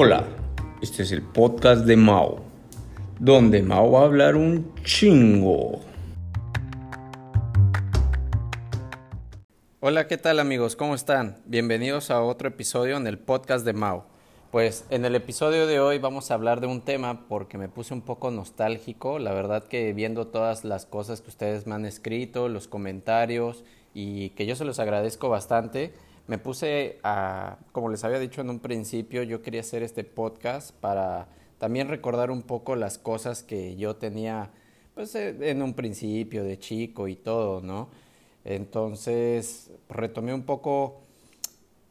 Hola, este es el podcast de Mao, donde Mao va a hablar un chingo. Hola, ¿qué tal amigos? ¿Cómo están? Bienvenidos a otro episodio en el podcast de Mao. Pues en el episodio de hoy vamos a hablar de un tema porque me puse un poco nostálgico. La verdad que viendo todas las cosas que ustedes me han escrito, los comentarios y que yo se los agradezco bastante, me puse a, como les había dicho en un principio, yo quería hacer este podcast para también recordar un poco las cosas que yo tenía pues eh, en un principio de chico y todo, ¿no? Entonces retomé un poco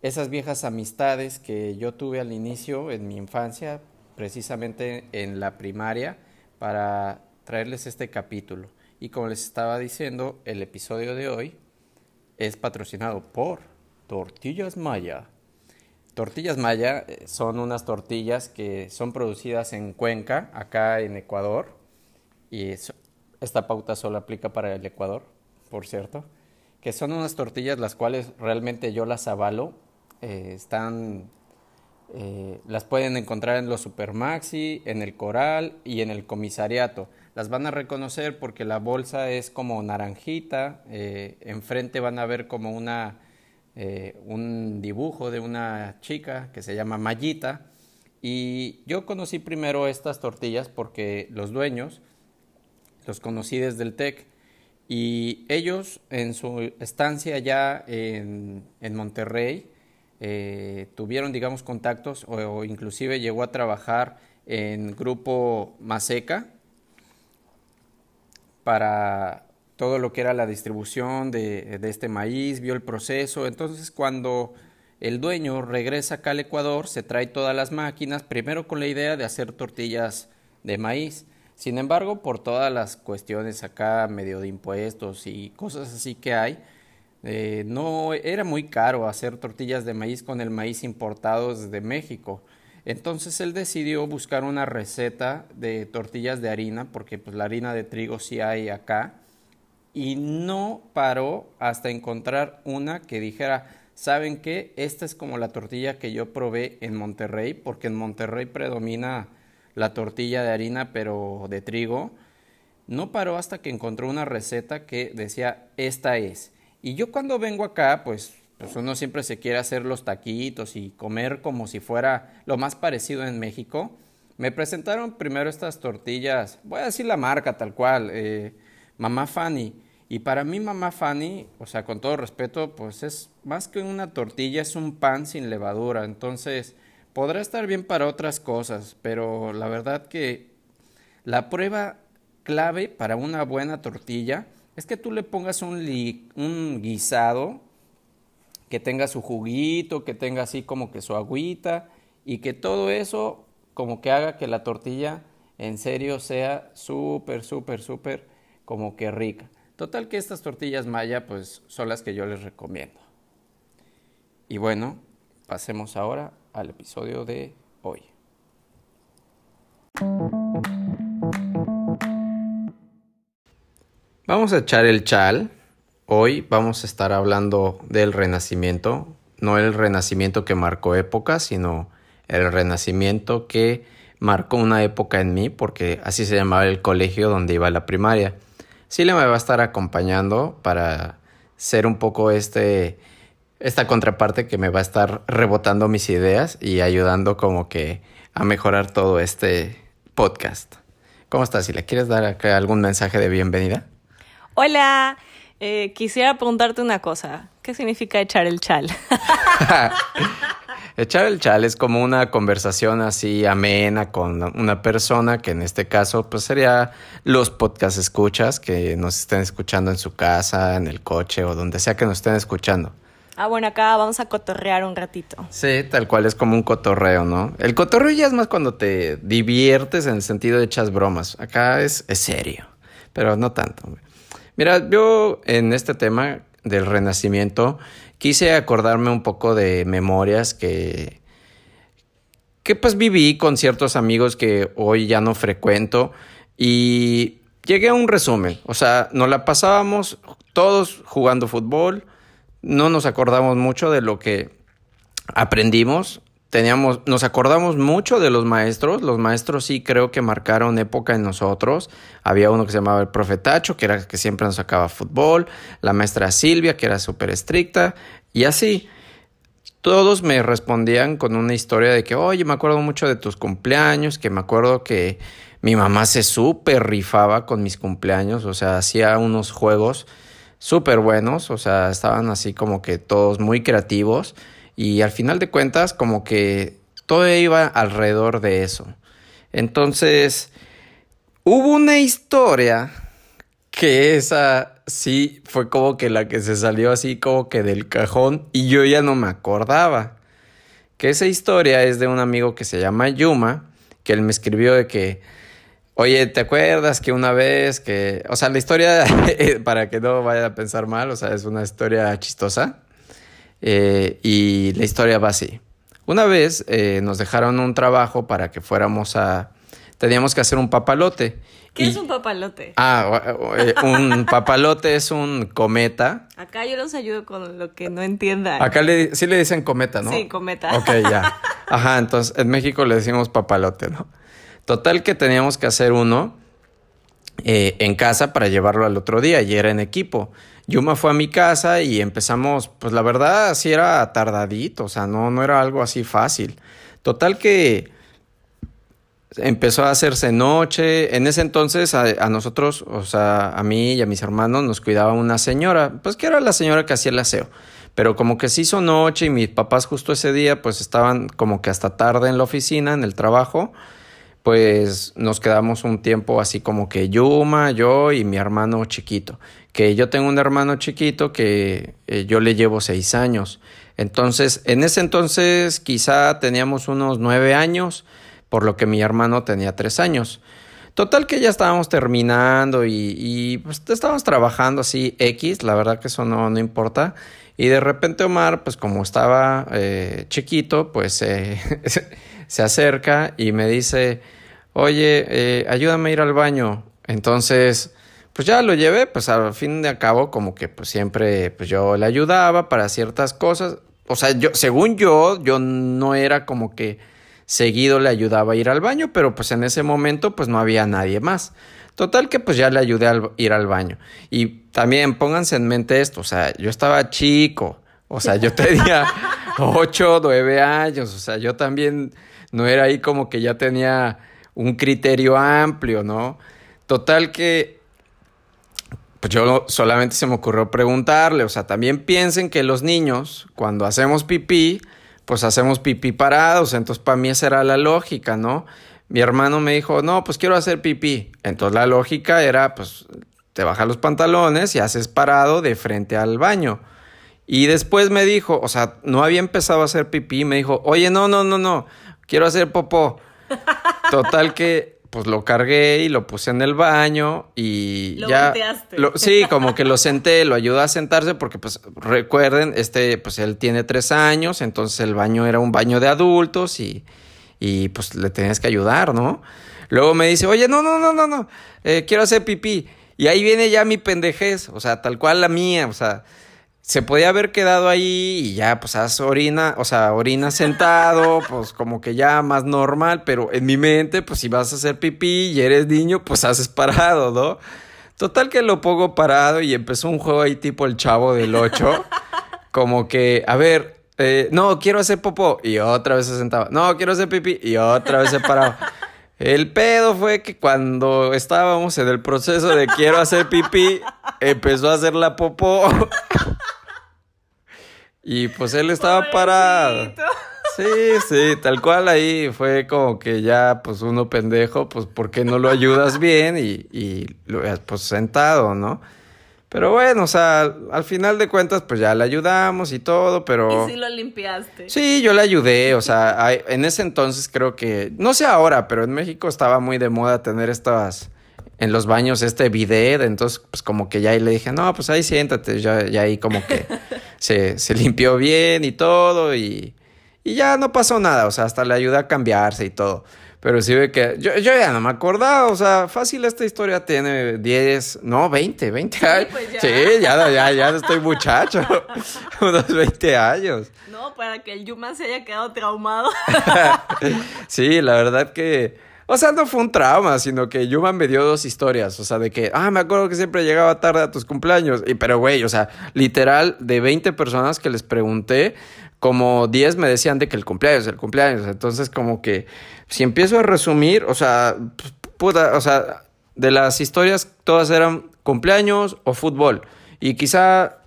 esas viejas amistades que yo tuve al inicio en mi infancia, precisamente en la primaria, para traerles este capítulo. Y como les estaba diciendo, el episodio de hoy es patrocinado por Tortillas Maya. Tortillas Maya eh, son unas tortillas que son producidas en Cuenca, acá en Ecuador. Y esta pauta solo aplica para el Ecuador, por cierto. Que son unas tortillas las cuales realmente yo las avalo. Eh, están, eh, las pueden encontrar en los Supermaxi, en el Coral y en el Comisariato. Las van a reconocer porque la bolsa es como naranjita. enfrente van a ver como una eh, un dibujo de una chica que se llama Mayita. Y yo conocí primero estas tortillas porque los dueños los conocí desde el TEC y ellos en su estancia ya en, Monterrey eh, tuvieron, digamos, contactos o, inclusive llegó a trabajar en Grupo Maseca para todo lo que era la distribución de, este maíz, vio el proceso. Entonces, cuando el dueño regresa acá al Ecuador, se trae todas las máquinas, primero con la idea de hacer tortillas de maíz. Sin embargo, por todas las cuestiones acá, medio de impuestos y cosas así que hay, eh, no era muy caro hacer tortillas de maíz con el maíz importado desde México. Entonces él decidió buscar una receta de tortillas de harina, porque pues la harina de trigo sí hay acá, y no paró hasta encontrar una que dijera, ¿saben qué? Esta es como la tortilla que yo probé en Monterrey, porque en Monterrey predomina la tortilla de harina, pero de trigo. No paró hasta que encontró una receta que decía, esta es. Y yo cuando vengo acá, pues, pues uno siempre se quiere hacer los taquitos y comer como si fuera lo más parecido en México. Me presentaron primero estas tortillas, voy a decir la marca tal cual, eh, Mamá Fanny y para mí mamá Fanny, o sea, con todo respeto, pues es más que una tortilla, es un pan sin levadura. Entonces, podrá estar bien para otras cosas, pero la verdad que la prueba clave para una buena tortilla es que tú le pongas un, un guisado que tenga su juguito, que tenga así como que su agüita y que todo eso como que haga que la tortilla en serio sea súper, súper, súper como que rica. Total que estas tortillas maya pues son las que yo les recomiendo. Y bueno, pasemos ahora al episodio de hoy. Vamos a echar el chal. Hoy vamos a estar hablando del renacimiento, no el renacimiento que marcó época, sino el renacimiento que marcó una época en mí, porque así se llamaba el colegio donde iba la primaria. Sile me va a estar acompañando para ser un poco este, esta contraparte que me va a estar rebotando mis ideas y ayudando como que a mejorar todo este podcast. ¿Cómo estás, Sile? ¿Quieres dar acá algún mensaje de bienvenida? Hola, eh, quisiera preguntarte una cosa. ¿Qué significa echar el chal? Echar el chal es como una conversación así amena con una persona que en este caso pues sería los podcast escuchas que nos estén escuchando en su casa, en el coche o donde sea que nos estén escuchando. Ah, bueno, acá vamos a cotorrear un ratito. Sí, tal cual es como un cotorreo, ¿no? El cotorreo ya es más cuando te diviertes en el sentido de echas bromas. Acá es, es serio, pero no tanto. Mira, yo en este tema del renacimiento quise acordarme un poco de memorias que, que pues viví con ciertos amigos que hoy ya no frecuento y llegué a un resumen. O sea, nos la pasábamos todos jugando fútbol, no nos acordamos mucho de lo que aprendimos, teníamos, nos acordamos mucho de los maestros. Los maestros sí creo que marcaron época en nosotros. Había uno que se llamaba el profetacho, que era que siempre nos sacaba fútbol. La maestra Silvia, que era súper estricta. Y así. Todos me respondían con una historia de que, oye, me acuerdo mucho de tus cumpleaños, que me acuerdo que mi mamá se súper rifaba con mis cumpleaños, o sea, hacía unos juegos súper buenos, o sea, estaban así como que todos muy creativos y al final de cuentas como que todo iba alrededor de eso. Entonces, hubo una historia que esa sí fue como que la que se salió así como que del cajón y yo ya no me acordaba. Que esa historia es de un amigo que se llama Yuma, que él me escribió de que, oye, ¿te acuerdas que una vez que, o sea, la historia, para que no vaya a pensar mal, o sea, es una historia chistosa. Eh, y la historia va así. Una vez eh, nos dejaron un trabajo para que fuéramos a... Teníamos que hacer un papalote. ¿Qué es un papalote? Ah, eh, un papalote es un cometa. Acá yo los ayudo con lo que no entiendan. Acá le, sí le dicen cometa, ¿no? Sí, cometa. Ok, ya. Ajá, entonces en México le decimos papalote, ¿no? Total que teníamos que hacer uno en casa para llevarlo al otro día y era en equipo. Yuma fue a mi casa y empezamos, pues la verdad sí era tardadito, o sea, no, no era algo así fácil. Total que empezó a hacerse noche. En ese entonces a, nosotros, o sea, a mí y a mis hermanos nos cuidaba una señora, pues que era la señora que hacía el aseo. Pero como que se hizo noche y mis papás justo ese día pues estaban como que hasta tarde en la oficina, en el trabajo pues nos quedamos un tiempo así como que Yuma, yo y mi hermano chiquito. Que yo tengo un hermano chiquito que eh, yo le llevo seis años. Entonces, en ese entonces quizá teníamos unos nueve años, por lo que mi hermano tenía tres años. Total que ya estábamos terminando y, pues estábamos trabajando así X, la verdad que eso no, no importa. Y de repente Omar, pues como estaba eh, chiquito, pues se acerca y me dice, oye, eh, ayúdame a ir al baño. Entonces, pues ya lo llevé, pues al fin de cabo, como que pues siempre, pues yo le ayudaba para ciertas cosas. O sea, yo, según yo, yo no era como que seguido le ayudaba a ir al baño, pero pues en ese momento pues no había nadie más. Total que pues ya le ayudé a ir al baño. Y también pónganse en mente esto, o sea, yo estaba chico, o sea, yo tenía 8, 9 años, o sea, yo también no era ahí como que ya tenía un criterio amplio, ¿no? Total que, pues yo solamente se me ocurrió preguntarle, o sea, también piensen que los niños, cuando hacemos pipí, pues hacemos pipí parados, entonces para mí esa era la lógica, ¿no? Mi hermano me dijo, no, pues quiero hacer pipí. Entonces la lógica era, pues te bajas los pantalones y haces parado de frente al baño. Y después me dijo, o sea, no había empezado a hacer pipí, me dijo, oye, no, no, no, no, quiero hacer popó. Total que pues lo cargué y lo puse en el baño y lo ya Lo, sí, como que lo senté, lo ayudé a sentarse porque pues recuerden, este pues él tiene tres años, entonces el baño era un baño de adultos y, y pues le tenías que ayudar, ¿no? Luego me dice, oye, no, no, no, no, no, eh, quiero hacer pipí. Y ahí viene ya mi pendejez, o sea, tal cual la mía, o sea, se podía haber quedado ahí y ya, pues, haz orina, o sea, orina sentado, pues, como que ya más normal, pero en mi mente, pues, si vas a hacer pipí y eres niño, pues, haces parado, ¿no? Total que lo pongo parado y empezó un juego ahí tipo el chavo del 8, como que, a ver, eh, no, quiero hacer popó, y otra vez se sentaba, no, quiero hacer pipí, y otra vez se paraba. El pedo fue que cuando estábamos en el proceso de quiero hacer pipí, empezó a hacer la popó. Y pues él estaba parado. Sí, sí, tal cual ahí fue como que ya, pues uno pendejo, pues ¿por qué no lo ayudas bien? Y, y pues sentado, ¿no? Pero bueno, o sea, al final de cuentas, pues ya le ayudamos y todo, pero... Y sí lo limpiaste. Sí, yo le ayudé, o sea, en ese entonces creo que, no sé ahora, pero en México estaba muy de moda tener estas en los baños este bidet, entonces pues como que ya ahí le dije, no, pues ahí siéntate, ya, ya ahí como que se, se, limpió bien y todo y, y ya no pasó nada, o sea, hasta le ayudé a cambiarse y todo. Pero sí ve que yo, yo ya no me acordaba, o sea, fácil esta historia tiene 10, no, 20, 20 años. pues ya. Sí, ya, ya, ya estoy muchacho, unos 20 años. No, para que el Yuma se haya quedado traumado. Sí, la verdad que, o sea, no fue un trauma, sino que Yuma me dio dos historias, o sea, de que, ah, me acuerdo que siempre llegaba tarde a tus cumpleaños, y pero güey, o sea, literal, de 20 personas que les pregunté, como 10 me decían de que el cumpleaños, el cumpleaños, entonces como que, si empiezo a resumir, o sea, puta, o sea, de las historias todas eran cumpleaños o fútbol, y quizá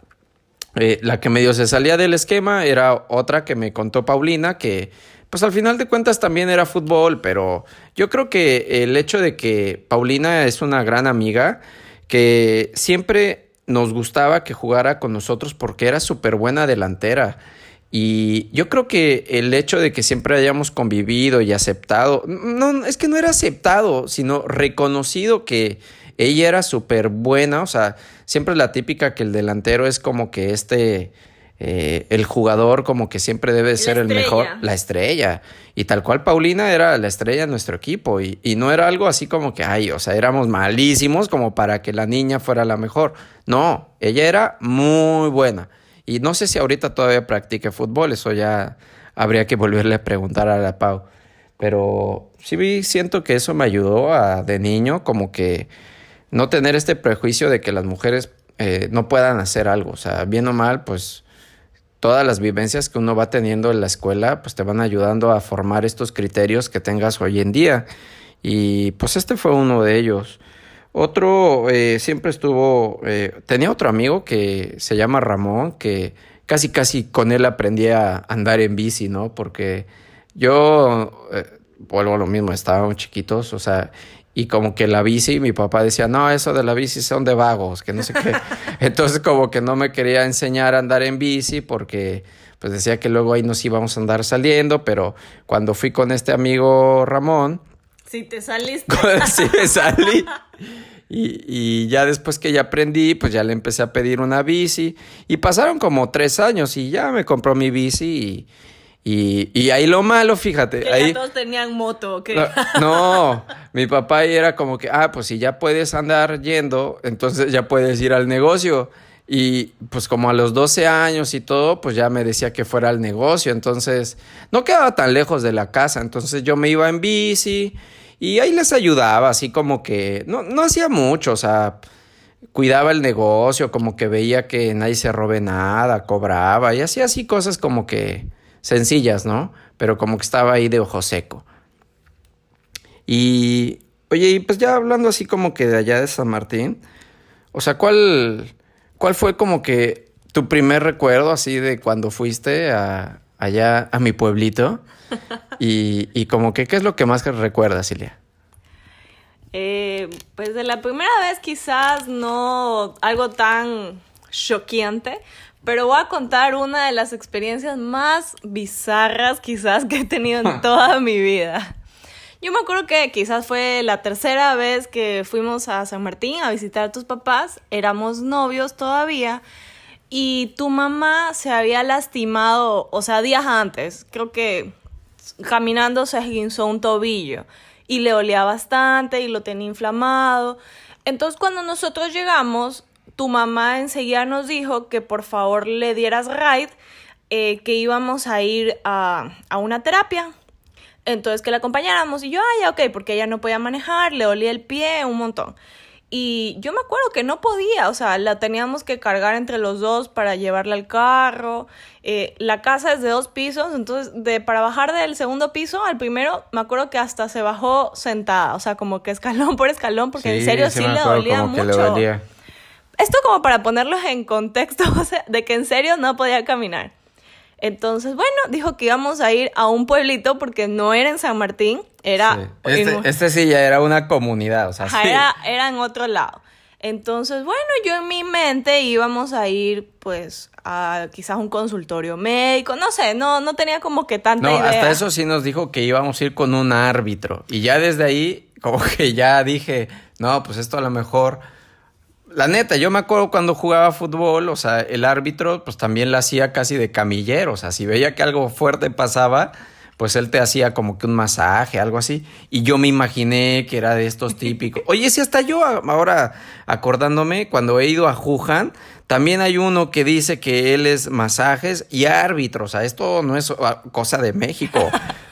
eh, la que medio se salía del esquema era otra que me contó Paulina, que pues al final de cuentas también era fútbol, pero yo creo que el hecho de que Paulina es una gran amiga, que siempre nos gustaba que jugara con nosotros porque era súper buena delantera. Y yo creo que el hecho de que siempre hayamos convivido y aceptado, no, es que no era aceptado, sino reconocido que ella era súper buena, o sea, siempre la típica que el delantero es como que este, eh, el jugador como que siempre debe ser el mejor, la estrella. Y tal cual Paulina era la estrella de nuestro equipo y, y no era algo así como que, ay, o sea, éramos malísimos como para que la niña fuera la mejor. No, ella era muy buena. Y no sé si ahorita todavía practique fútbol, eso ya habría que volverle a preguntar a la Pau. Pero sí siento que eso me ayudó a, de niño como que no tener este prejuicio de que las mujeres eh, no puedan hacer algo. O sea, bien o mal, pues todas las vivencias que uno va teniendo en la escuela, pues te van ayudando a formar estos criterios que tengas hoy en día. Y pues este fue uno de ellos. Otro eh, siempre estuvo, eh, tenía otro amigo que se llama Ramón, que casi casi con él aprendí a andar en bici, ¿no? Porque yo, eh, vuelvo a lo mismo, estábamos chiquitos, o sea, y como que la bici, mi papá decía, no, eso de la bici son de vagos, que no sé qué. Entonces como que no me quería enseñar a andar en bici porque pues decía que luego ahí nos íbamos a andar saliendo, pero cuando fui con este amigo Ramón, Si te saliste. sí me salí. Y, y ya después que ya aprendí, pues ya le empecé a pedir una bici. Y pasaron como tres años y ya me compró mi bici. Y, y, ahí lo malo, fíjate. Que ahí, ya todos tenían moto, ¿ok? no, no, mi papá ahí era como que, ah, pues si ya puedes andar yendo, entonces ya puedes ir al negocio. Y pues como a los 12 años y todo, pues ya me decía que fuera al negocio. Entonces no quedaba tan lejos de la casa. Entonces yo me iba en bici y ahí les ayudaba, así como que no, no hacía mucho, o sea, cuidaba el negocio, como que veía que nadie se robe nada, cobraba y hacía así cosas como que sencillas, ¿no? Pero como que estaba ahí de ojo seco. Y, oye, y pues ya hablando así como que de allá de San Martín, o sea, ¿cuál, cuál fue como que tu primer recuerdo así de cuando fuiste a, allá a mi pueblito? Y, y como que, ¿qué es lo que más recuerdas, Silvia? Eh, pues de la primera vez quizás no algo tan choqueante, pero voy a contar una de las experiencias más bizarras quizás que he tenido en toda mi vida. Yo me acuerdo que quizás fue la tercera vez que fuimos a San Martín a visitar a tus papás, éramos novios todavía y tu mamá se había lastimado, o sea, días antes, creo que caminando se esguinzó un tobillo y le olía bastante y lo tenía inflamado. Entonces cuando nosotros llegamos, tu mamá enseguida nos dijo que por favor le dieras ride, eh, que íbamos a ir a, a una terapia. Entonces que la acompañáramos y yo, ay, ya, ok, porque ella no podía manejar, le olía el pie un montón. Y yo me acuerdo que no podía, o sea, la teníamos que cargar entre los dos para llevarla al carro. Eh, la casa es de dos pisos, entonces de, para bajar del segundo piso al primero, me acuerdo que hasta se bajó sentada, o sea, como que escalón por escalón, porque en serio sí, le dolía como que mucho. le dolía. Esto como para ponerlos en contexto, o sea, de que en serio no podía caminar. Entonces, bueno, dijo que íbamos a ir a un pueblito porque no era en San Martín, era, Sí. en- Este, este sí ya era una comunidad, o sea, Ajá, sí. era, era en otro lado. Entonces, bueno, yo en mi mente íbamos a ir, pues, a quizás un consultorio médico, no sé, no, no tenía como que tanta No, idea. hasta eso sí nos dijo que íbamos a ir con un árbitro. Y ya desde ahí, como que ya dije, no, pues esto a lo mejor. La neta, yo me acuerdo cuando jugaba fútbol, o sea, el árbitro, pues también la hacía casi de camillero. O sea, si veía que algo fuerte pasaba, pues él te hacía como que un masaje, algo así. Y yo me imaginé que era de estos típicos. Oye, si hasta yo ahora acordándome, cuando he ido a Wuhan, también hay uno que dice que él es masajes y árbitro. O sea, esto no es cosa de México.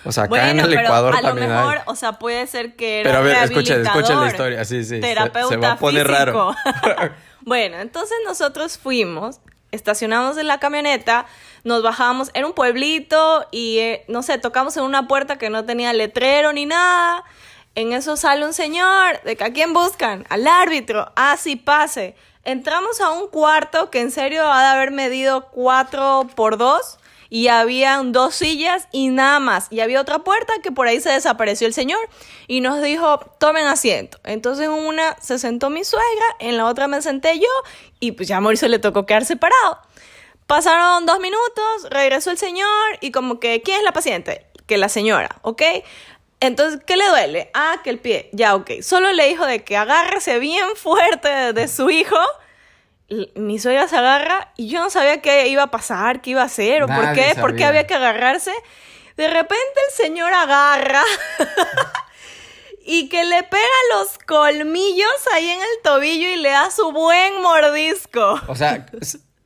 O sea, acá en el Ecuador a también. A lo mejor, o sea, puede ser que era. Pero a ver, escucha, escucha la historia. Sí, sí. Terapeuta se, va a poner raro. bueno, entonces nosotros fuimos, estacionamos en la camioneta, nos bajamos, era un pueblito y eh, no sé, tocamos en una puerta que no tenía letrero ni nada. En eso sale un señor, de que a quién buscan, al árbitro, ah, sí, pase. Entramos a un cuarto que en serio ha de haber medido 4 por 2 y habían dos sillas y nada más. Y había otra puerta que por ahí se desapareció el señor y nos dijo, tomen asiento. Entonces en una se sentó mi suegra, en la otra me senté yo y pues ya a Mauricio le tocó quedar separado. Pasaron dos minutos, regresó el señor y como que, ¿quién es la paciente? Que la señora, ¿ok? Entonces, ¿qué le duele? Ah, que el pie. Ya, ok. Solo le dijo de que agárrese bien fuerte de su hijo. Mi suegra se agarra y yo no sabía qué iba a pasar, qué iba a hacer o por qué, por qué había que agarrarse. De repente el señor agarra y que le pega los colmillos ahí en el tobillo y le da su buen mordisco. O sea,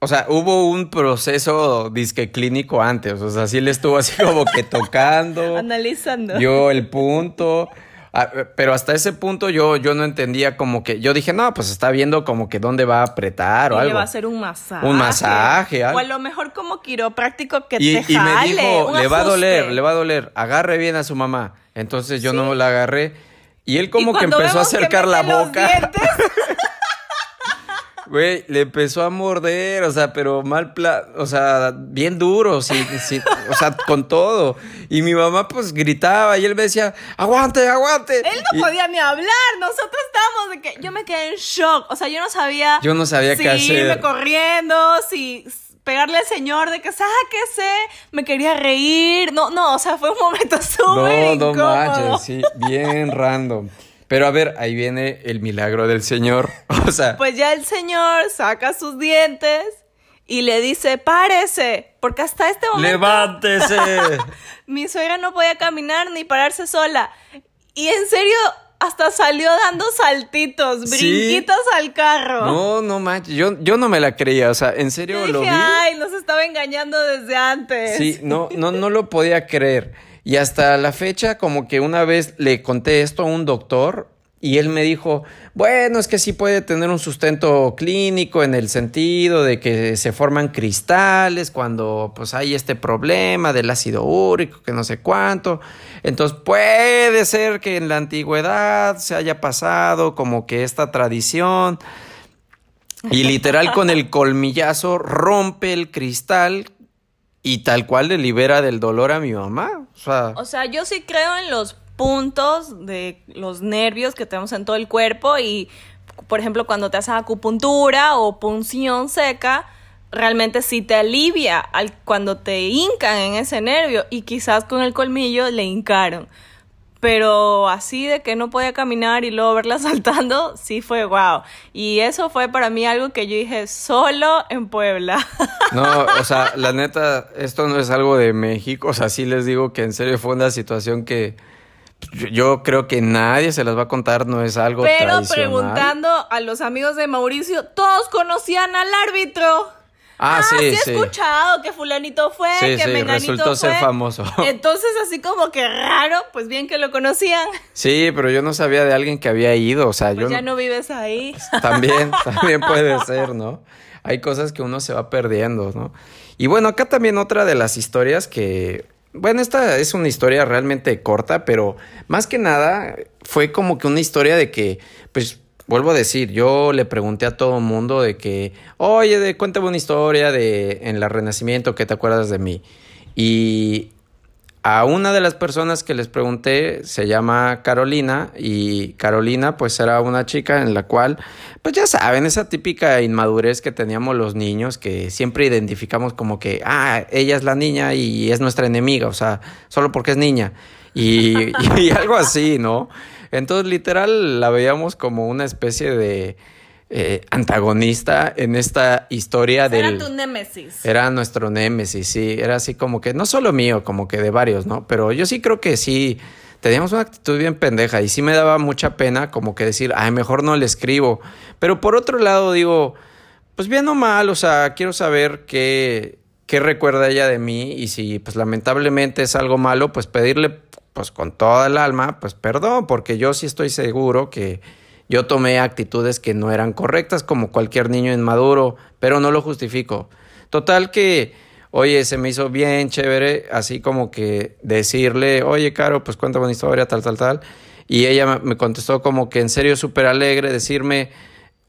o sea, hubo un proceso disque clínico antes. O sea, sí le estuvo así como que tocando. Analizando. Yo el punto. Ah, pero hasta ese punto yo, yo no entendía como que. Yo dije, no, pues está viendo como que dónde va a apretar o algo. Le va a hacer un masaje. Un masaje. O a lo mejor como quiropráctico que te jale, Y me dijo, le va a doler, le va a doler. Agarre bien a su mamá. Entonces yo no la agarré. Y él como que empezó a acercar la boca. Güey, le empezó a morder, o sea, pero mal, pla o sea, bien duro, sí, sí, o sea, con todo. Y mi mamá pues gritaba y él me decía, aguante, aguante. Él no podía ni hablar, nosotros estábamos de que yo me quedé en shock, o sea, yo no sabía. Yo no sabía qué hacer. irme corriendo, si pegarle al señor de que sáquese, me quería reír. No, no, o sea, fue un momento súper No, no manches, sí, bien random. Pero a ver, ahí viene el milagro del Señor. O sea. Pues ya el Señor saca sus dientes y le dice, párese, porque hasta este momento. ¡Levántese! mi suegra no podía caminar ni pararse sola. Y en serio, hasta salió dando saltitos, brinquitos al carro. No, no manches, yo, yo no me la creía, o sea, en serio lo vi. Ay, nos estaba engañando desde antes. Sí, no, no, no lo podía creer. Y hasta la fecha, como que una vez le conté esto a un doctor y él me dijo, bueno, es que sí puede tener un sustento clínico en el sentido de que se forman cristales cuando pues hay este problema del ácido úrico, que no sé cuánto. Entonces puede ser que en la antigüedad se haya pasado como que esta tradición y literal con el colmillazo rompe el cristal y tal cual le libera del dolor a mi mamá. O sea, o sea, yo sí creo en los puntos de los nervios que tenemos en todo el cuerpo y, por ejemplo, cuando te haces acupuntura o punción seca, realmente sí te alivia al, cuando te hincan en ese nervio y quizás con el colmillo le hincaron pero así de que no podía caminar y luego verla saltando, sí fue wow. Y eso fue para mí algo que yo dije solo en Puebla. No, o sea, la neta, esto no es algo de México, o sea, sí les digo que en serio fue una situación que yo creo que nadie se las va a contar, no es algo Pero preguntando a los amigos de Mauricio, todos conocían al árbitro. Ah, ah, sí, sí, he escuchado que fulanito fue, que sí, resultó ser famoso. Entonces, así como que raro, pues bien que lo conocían. Sí, pero yo no sabía de alguien que había ido, o sea, pues yo... ya no vives ahí. También, también puede ser, ¿no? Hay cosas que uno se va perdiendo, ¿no? Y bueno, acá también otra de las historias que... Bueno, esta es una historia realmente corta, pero más que nada fue como que una historia de que, pues, vuelvo a decir, yo le pregunté a todo mundo de que, oye, cuéntame una historia de en la Renacimiento que te acuerdas de mí. Y a una de las personas que les pregunté se llama Carolina y Carolina pues era una chica en la cual pues ya saben esa típica inmadurez que teníamos los niños que siempre identificamos como que ah ella es la niña y es nuestra enemiga o sea solo porque es niña y algo así no entonces, literal, la veíamos como una especie de eh, antagonista en esta historia del... Era tu némesis. Era nuestro némesis, sí. Era así como que, no solo mío, como que de varios, ¿no? Pero yo sí creo que sí, teníamos una actitud bien pendeja y sí me daba mucha pena como que decir, ay, mejor no le escribo. Pero por otro lado digo, pues bien o mal, o sea, quiero saber qué, qué recuerda ella de mí y si pues lamentablemente es algo malo, pues pedirle pues con toda el alma, pues perdón, porque yo sí estoy seguro que yo tomé actitudes que no eran correctas como cualquier niño inmaduro, pero no lo justifico. Total que, oye, se me hizo bien chévere, así como que decirle, oye, Caro, pues cuéntame una historia, tal, tal, tal. Y ella me contestó como que en serio súper alegre, decirme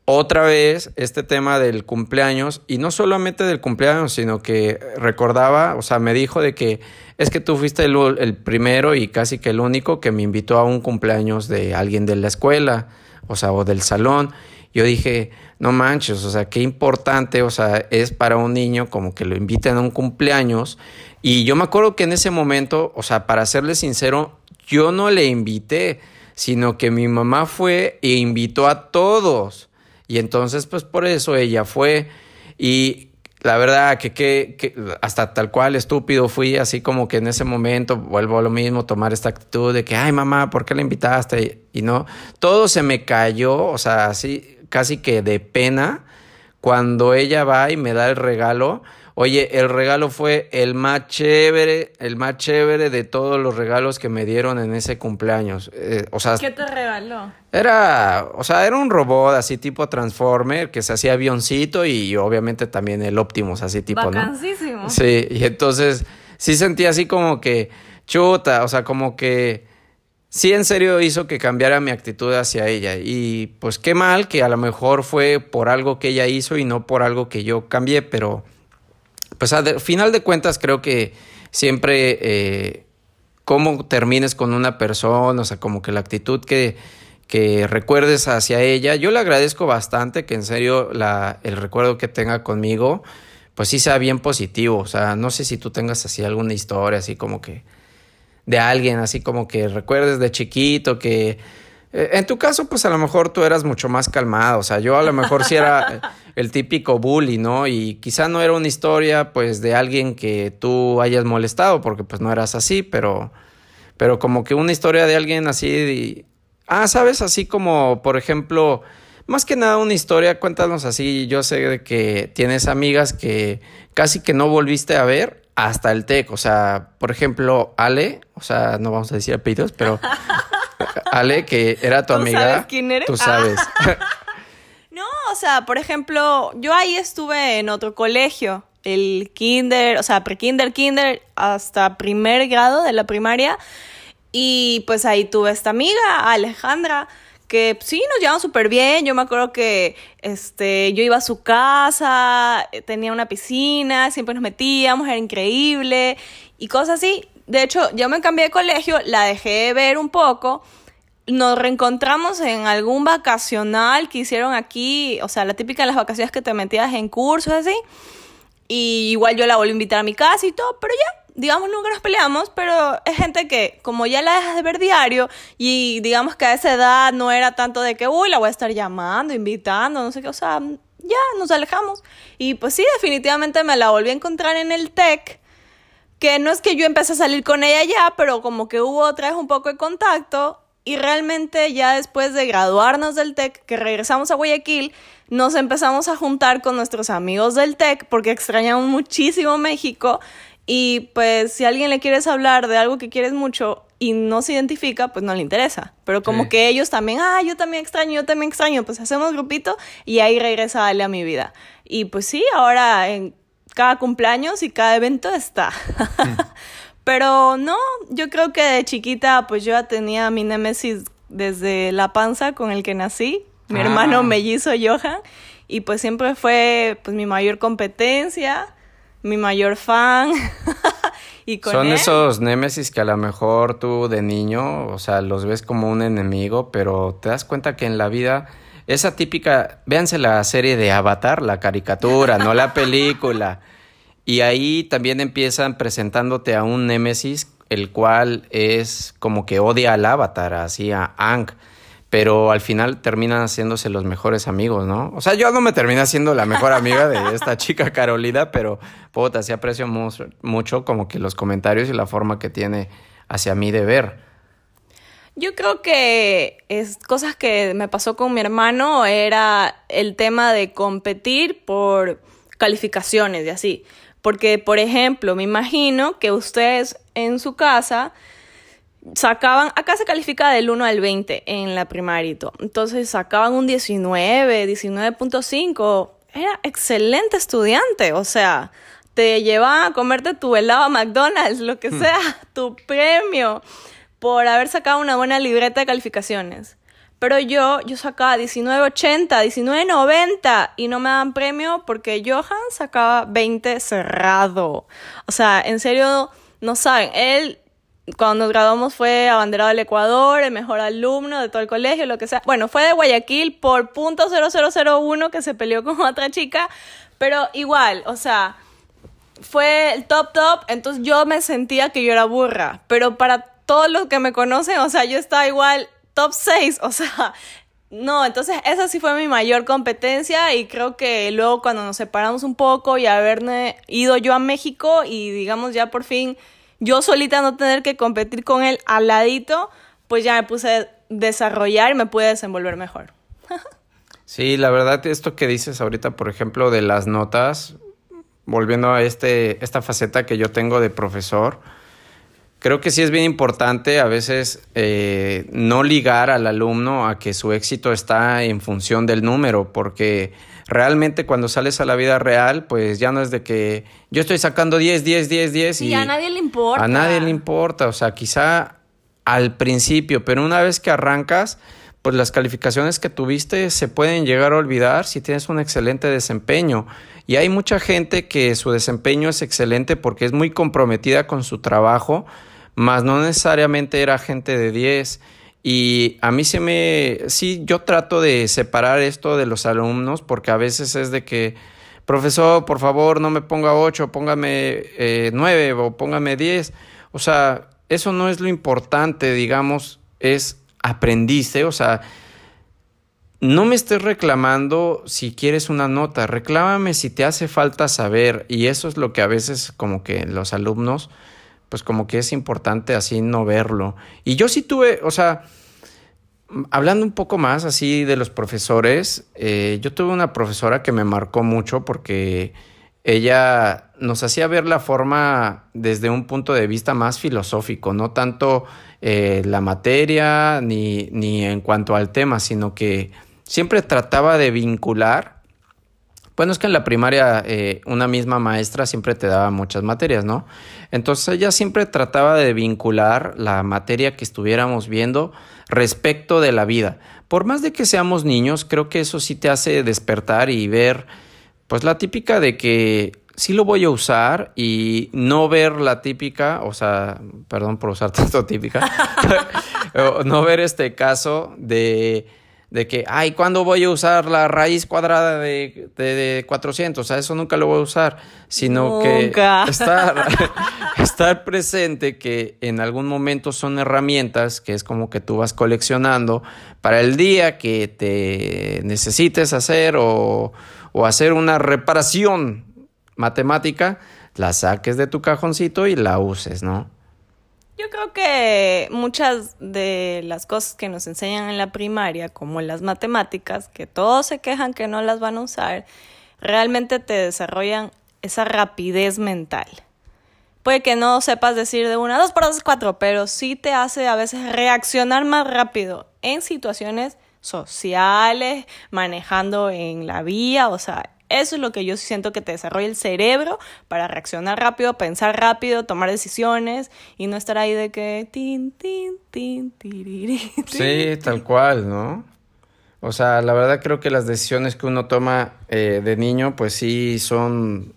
otra vez este tema del cumpleaños, y no solamente del cumpleaños, sino que recordaba, o sea, me dijo de que es que tú fuiste el, primero y casi que el único que me invitó a un cumpleaños de alguien de la escuela o sea, o del salón. Yo dije, no manches, o sea, qué importante, o sea, es para un niño como que lo inviten a un cumpleaños. Y yo me acuerdo que en ese momento, o sea, para serle sincero, yo no le invité, sino que mi mamá fue e invitó a todos. Y entonces, pues por eso ella fue. Y la verdad que, que, hasta tal cual estúpido fui, así como que en ese momento vuelvo a lo mismo, tomar esta actitud de que, ay mamá, ¿por qué la invitaste? Y, no, todo se me cayó, o sea, así casi que de pena, cuando ella va y me da el regalo Oye, el regalo fue el más chévere, el más chévere de todos los regalos que me dieron en ese cumpleaños. Eh, o sea, ¿qué te regaló? Era, o sea, era un robot así tipo Transformer que se hacía avioncito y obviamente también el Optimus así tipo, Bacancísimo. Sí, y entonces sí sentí así como que chuta, o sea, como que sí en serio hizo que cambiara mi actitud hacia ella. Y pues qué mal que a lo mejor fue por algo que ella hizo y no por algo que yo cambié, pero pues al final de cuentas creo que siempre eh, cómo termines con una persona, o sea, como que la actitud que, que recuerdes hacia ella, yo le agradezco bastante que en serio la, el recuerdo que tenga conmigo, pues sí sea bien positivo, o sea, no sé si tú tengas así alguna historia, así como que de alguien, así como que recuerdes de chiquito, que en tu caso, pues a lo mejor tú eras mucho más calmado, o sea, yo a lo mejor sí era el típico bully, ¿no? Y quizá no era una historia, pues, de alguien que tú hayas molestado, porque pues no eras así, pero, pero como que una historia de alguien así, de, ah, sabes, así como, por ejemplo, más que nada una historia, cuéntanos así, yo sé que tienes amigas que casi que no volviste a ver hasta el TEC, o sea, por ejemplo, Ale, o sea, no vamos a decir apellidos, pero Ale, que era tu amiga. Sabes quién eres? Tú sabes. no, o sea, por ejemplo, yo ahí estuve en otro colegio, el kinder, o sea, pre-kinder, kinder, hasta primer grado de la primaria. Y pues ahí tuve esta amiga, Alejandra, que sí, nos llevamos súper bien. Yo me acuerdo que este, yo iba a su casa, tenía una piscina, siempre nos metíamos, era increíble y cosas así de hecho, yo me cambié de colegio, la dejé ver un poco. Nos reencontramos en algún vacacional que hicieron aquí, o sea, la típica de las vacaciones que te metías en cursos así. Y igual yo la volví a invitar a mi casa y todo, pero ya, digamos, nunca nos peleamos, pero es gente que como ya la dejas de ver diario y digamos que a esa edad no era tanto de que, uy, la voy a estar llamando, invitando, no sé qué, o sea, ya nos alejamos. Y pues sí, definitivamente me la volví a encontrar en el TEC que no es que yo empecé a salir con ella ya, pero como que hubo otra vez un poco de contacto y realmente ya después de graduarnos del TEC, que regresamos a Guayaquil, nos empezamos a juntar con nuestros amigos del TEC porque extrañamos muchísimo México y pues si alguien le quieres hablar de algo que quieres mucho y no se identifica, pues no le interesa. Pero como que ellos también, ah, yo también extraño, yo también extraño, pues hacemos grupito y ahí regresa a mi vida. Y pues sí, ahora en cada cumpleaños y cada evento está. Pero no, yo creo que de chiquita pues yo ya tenía mi némesis desde la panza con el que nací, mi ah. hermano mellizo Johan, y pues siempre fue pues mi mayor competencia, mi mayor fan. y con Son esos némesis que a lo mejor tú de niño, o sea, los ves como un enemigo, pero te das cuenta que en la vida esa típica, véanse la serie de Avatar, la caricatura, no la película. Y ahí también empiezan presentándote a un Némesis, el cual es como que odia al Avatar, así a Ang. pero al final terminan haciéndose los mejores amigos, ¿no? O sea, yo no me terminé siendo la mejor amiga de esta chica Carolina, pero puta, sí aprecio mucho, mucho como que los comentarios y la forma que tiene hacia mí de ver. Yo creo que es cosas que me pasó con mi hermano era el tema de competir por calificaciones y así. Porque, por ejemplo, me imagino que ustedes en su casa sacaban, acá se califica del 1 al 20 en la primaria Entonces sacaban un 19, 19.5. Era excelente estudiante, o sea, te llevaban a comerte tu helado a McDonald's, lo que hmm. sea, tu premio por haber sacado una buena libreta de calificaciones. Pero yo, yo sacaba 19.80, 19.90 y no me dan premio porque Johan sacaba 20 cerrado. O sea, en serio, no saben, él cuando nos graduamos fue abanderado del Ecuador, el mejor alumno de todo el colegio, lo que sea. Bueno, fue de Guayaquil por punto .0001 que se peleó con otra chica, pero igual, o sea, fue el top top, entonces yo me sentía que yo era burra, pero para todos los que me conocen, o sea, yo estaba igual top 6, o sea, no, entonces esa sí fue mi mayor competencia y creo que luego cuando nos separamos un poco y haberme ido yo a México y digamos ya por fin yo solita no tener que competir con él al ladito, pues ya me puse a desarrollar y me pude desenvolver mejor. sí, la verdad, esto que dices ahorita, por ejemplo, de las notas, volviendo a este, esta faceta que yo tengo de profesor, creo que sí es bien importante a veces eh, no ligar al alumno a que su éxito está en función del número, porque realmente cuando sales a la vida real, pues ya no es de que yo estoy sacando 10, 10, 10, 10 y, a nadie le importa. A nadie le importa, o sea, quizá al principio, pero una vez que arrancas, pues las calificaciones que tuviste se pueden llegar a olvidar si tienes un excelente desempeño. Y hay mucha gente que su desempeño es excelente porque es muy comprometida con su trabajo, más no necesariamente era gente de 10 y a mí se me, sí, yo trato de separar esto de los alumnos porque a veces es de que, profesor, por favor, no me ponga 8, póngame eh, 9 o póngame 10. O sea, eso no es lo importante, digamos, es aprendiste, o sea, no me estés reclamando si quieres una nota, reclámame si te hace falta saber. Y eso es lo que a veces como que los alumnos pues como que es importante así no verlo. Y yo sí tuve, o sea, hablando un poco más así de los profesores, eh, yo tuve una profesora que me marcó mucho porque ella nos hacía ver la forma desde un punto de vista más filosófico, no tanto eh, la materia ni, ni en cuanto al tema, sino que siempre trataba de vincular bueno, es que en la primaria eh, una misma maestra siempre te daba muchas materias, ¿no? Entonces ella siempre trataba de vincular la materia que estuviéramos viendo respecto de la vida. Por más de que seamos niños, creo que eso sí te hace despertar y ver, pues la típica de que sí lo voy a usar y no ver la típica, o sea, perdón por usar tanto típica, no ver este caso de de que, ay, ¿cuándo voy a usar la raíz cuadrada de, de, 400? O sea, eso nunca lo voy a usar, sino que estar, estar presente que en algún momento son herramientas que es como que tú vas coleccionando para el día que te necesites hacer o, o hacer una reparación matemática, la saques de tu cajoncito y la uses, ¿no? Yo creo que muchas de las cosas que nos enseñan en la primaria, como las matemáticas, que todos se quejan que no las van a usar, realmente te desarrollan esa rapidez mental. Puede que no sepas decir de una, dos por dos, cuatro, pero sí te hace a veces reaccionar más rápido en situaciones sociales, manejando en la vía, o sea, eso es lo que yo siento que te desarrolla el cerebro para reaccionar rápido, pensar rápido, tomar decisiones y no estar ahí de que tin, tin, tin, tiriri, Sí, tal cual, ¿no? O sea, la verdad creo que las decisiones que uno toma eh, de niño, pues sí son,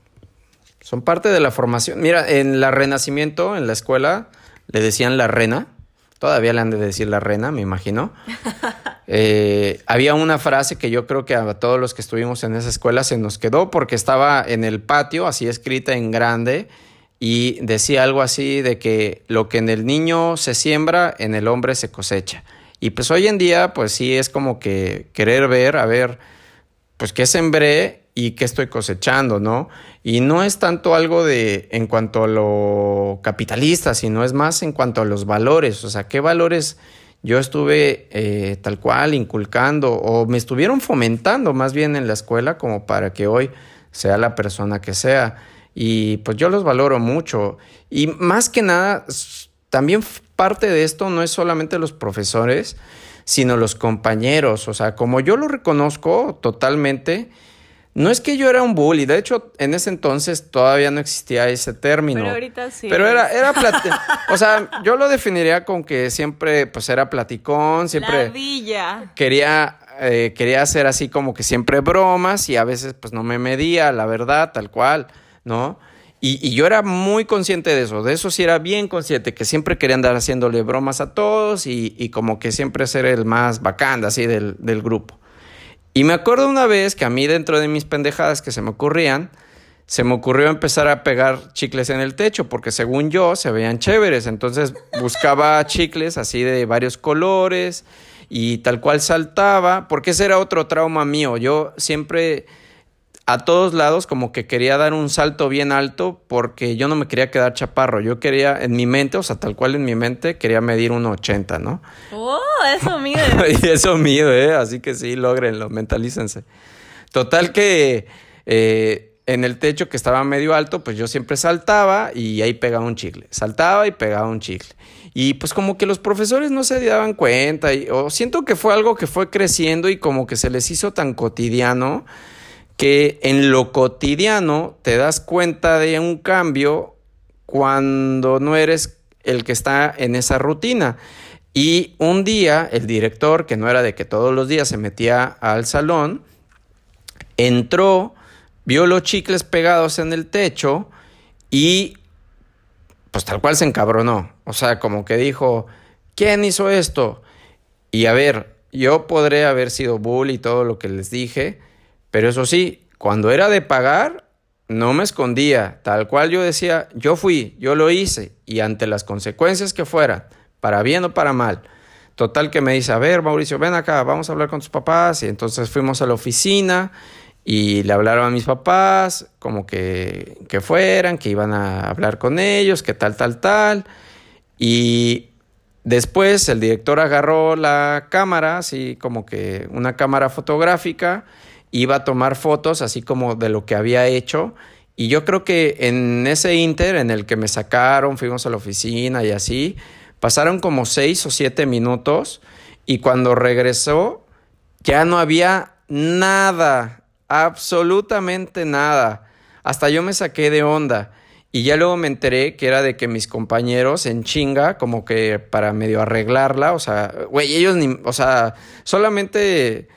son parte de la formación. Mira, en la Renacimiento, en la escuela, le decían la rena. Todavía le han de decir la rena, me imagino. Eh, había una frase que yo creo que a todos los que estuvimos en esa escuela se nos quedó porque estaba en el patio, así escrita en grande, y decía algo así de que lo que en el niño se siembra, en el hombre se cosecha. Y pues hoy en día, pues sí es como que querer ver, a ver, pues qué sembré y qué estoy cosechando, ¿no? Y no es tanto algo de en cuanto a lo capitalista, sino es más en cuanto a los valores, o sea, qué valores yo estuve eh, tal cual inculcando o me estuvieron fomentando más bien en la escuela como para que hoy sea la persona que sea. Y pues yo los valoro mucho. Y más que nada, también parte de esto no es solamente los profesores, sino los compañeros. O sea, como yo lo reconozco totalmente, no es que yo era un bully, de hecho, en ese entonces todavía no existía ese término. Pero ahorita sí. Pero era, era o sea, yo lo definiría con que siempre, pues era platicón, siempre Ladilla. quería, eh, quería hacer así como que siempre bromas y a veces pues no me medía, la verdad, tal cual, ¿no? Y, yo era muy consciente de eso, de eso sí era bien consciente, que siempre quería andar haciéndole bromas a todos y, y como que siempre ser el más bacán, así, del, del grupo. Y me acuerdo una vez que a mí dentro de mis pendejadas que se me ocurrían, se me ocurrió empezar a pegar chicles en el techo, porque según yo se veían chéveres. Entonces buscaba chicles así de varios colores y tal cual saltaba, porque ese era otro trauma mío. Yo siempre a todos lados como que quería dar un salto bien alto porque yo no me quería quedar chaparro. Yo quería, en mi mente, o sea, tal cual en mi mente, quería medir 1,80, ¿no? ¡Oh, eso mide! y eso mide, ¿eh? Así que sí, logrenlo, mentalícense. Total que eh, en el techo que estaba medio alto, pues yo siempre saltaba y ahí pegaba un chicle. Saltaba y pegaba un chicle. Y pues como que los profesores no se daban cuenta, y, o siento que fue algo que fue creciendo y como que se les hizo tan cotidiano que en lo cotidiano te das cuenta de un cambio cuando no eres el que está en esa rutina. Y un día el director, que no era de que todos los días se metía al salón, entró, vio los chicles pegados en el techo y pues tal cual se encabronó. O sea, como que dijo, ¿quién hizo esto? Y a ver, yo podré haber sido bull y todo lo que les dije, pero eso sí, cuando era de pagar, no me escondía, tal cual yo decía, yo fui, yo lo hice, y ante las consecuencias que fueran, para bien o para mal, total que me dice, a ver, Mauricio, ven acá, vamos a hablar con tus papás, y entonces fuimos a la oficina y le hablaron a mis papás, como que, que fueran, que iban a hablar con ellos, que tal, tal, tal, y después el director agarró la cámara, así como que una cámara fotográfica, iba a tomar fotos así como de lo que había hecho. Y yo creo que en ese inter en el que me sacaron, fuimos a la oficina y así, pasaron como seis o siete minutos y cuando regresó ya no había nada, absolutamente nada. Hasta yo me saqué de onda. Y ya luego me enteré que era de que mis compañeros en chinga, como que para medio arreglarla, o sea, güey, ellos ni, o sea, solamente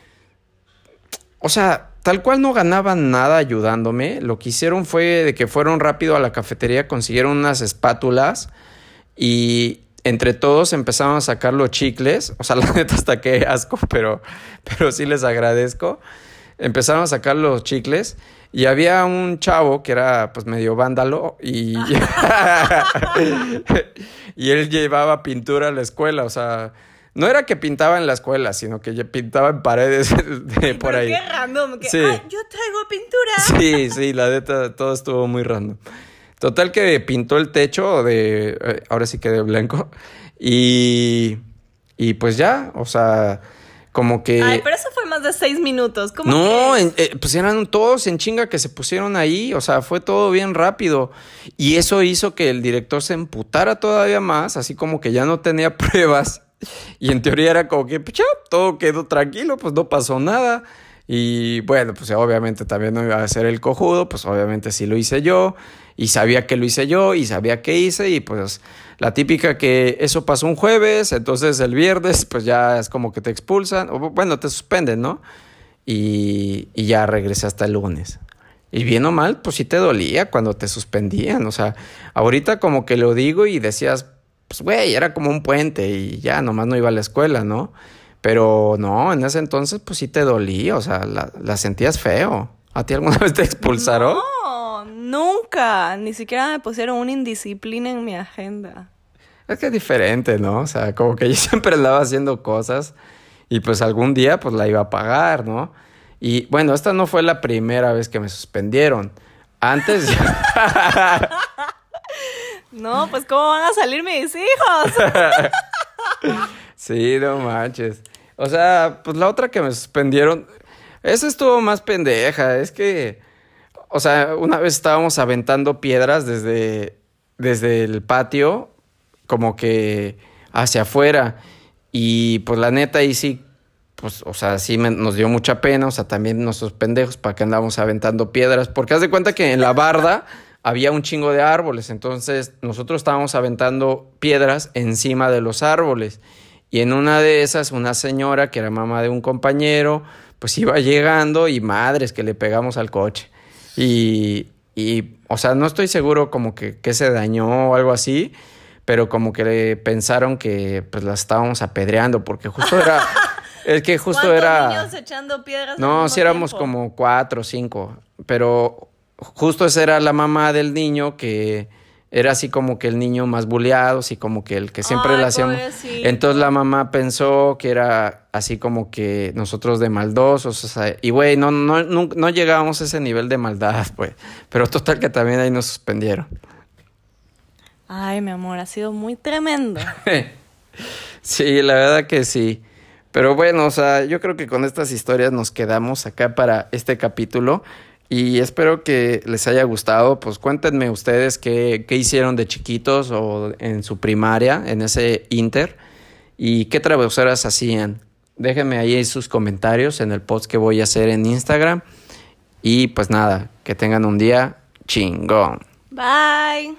o sea, tal cual no ganaban nada ayudándome. Lo que hicieron fue de que fueron rápido a la cafetería, consiguieron unas espátulas y entre todos empezaron a sacar los chicles. O sea, la neta hasta que asco, pero, pero sí les agradezco. Empezaron a sacar los chicles y había un chavo que era pues medio vándalo y, y él llevaba pintura a la escuela, o sea, no era que pintaba en la escuela, sino que pintaba en paredes de por ahí. Qué random. Que, sí. yo traigo pintura. Sí, sí, la neta, todo estuvo muy random. Total que pintó el techo de. Eh, ahora sí que de blanco. Y. Y pues ya, o sea. Como que. Ay, pero eso fue más de seis minutos. ¿Cómo no, eh, pues eran todos en chinga que se pusieron ahí. O sea, fue todo bien rápido. Y eso hizo que el director se emputara todavía más, así como que ya no tenía pruebas y en teoría era como que, pues, todo quedó tranquilo, pues no pasó nada. Y bueno, pues obviamente también no iba a ser el cojudo, pues obviamente sí lo hice yo. Y sabía que lo hice yo y sabía que hice. Y pues la típica que eso pasó un jueves, entonces el viernes pues ya es como que te expulsan, o bueno, te suspenden, ¿no? Y, y ya regresé hasta el lunes. Y bien o mal, pues sí te dolía cuando te suspendían. O sea, ahorita como que lo digo y decías, pues, güey, era como un puente y ya, nomás no iba a la escuela, ¿no? Pero no, en ese entonces, pues sí te dolía, o sea, la, sentías feo. ¿A ti alguna vez te expulsaron? No, nunca. Ni siquiera me pusieron una indisciplina en mi agenda. Es que es diferente, ¿no? O sea, como que yo siempre andaba haciendo cosas y pues algún día pues la iba a pagar, ¿no? Y bueno, esta no fue la primera vez que me suspendieron. Antes... no, pues ¿cómo van a salir mis hijos? sí, no manches. O sea, pues la otra que me suspendieron, esa estuvo más pendeja. Es que, o sea, una vez estábamos aventando piedras desde, desde el patio, como que hacia afuera. Y pues la neta ahí sí, pues, o sea, sí nos dio mucha pena. O sea, también nuestros pendejos para que andamos aventando piedras. Porque haz de cuenta que en la barda había un chingo de árboles. Entonces nosotros estábamos aventando piedras encima de los árboles. Y en una de esas, una señora que era mamá de un compañero, pues iba llegando y madres que le pegamos al coche. Y, y o sea, no estoy seguro como que, que se dañó o algo así, pero como que le pensaron que pues la estábamos apedreando porque justo era... es que justo era... niños echando piedras? No, si éramos como cuatro o cinco, pero justo esa era la mamá del niño que era así como que el niño más buleado, así como que el que siempre le hacíamos. Entonces la mamá pensó que era así como que nosotros de maldosos, o sea, y güey, no, no, no, llegábamos a ese nivel de maldad, pues. Pero total que también ahí nos suspendieron. Ay, mi amor, ha sido muy tremendo. sí, la verdad que sí. Pero bueno, o sea, yo creo que con estas historias nos quedamos acá para este capítulo. Y espero que les haya gustado. Pues cuéntenme ustedes qué, qué hicieron de chiquitos o en su primaria, en ese inter, y qué travesuras hacían. Déjenme ahí sus comentarios en el post que voy a hacer en Instagram. Y pues nada, que tengan un día chingón. Bye.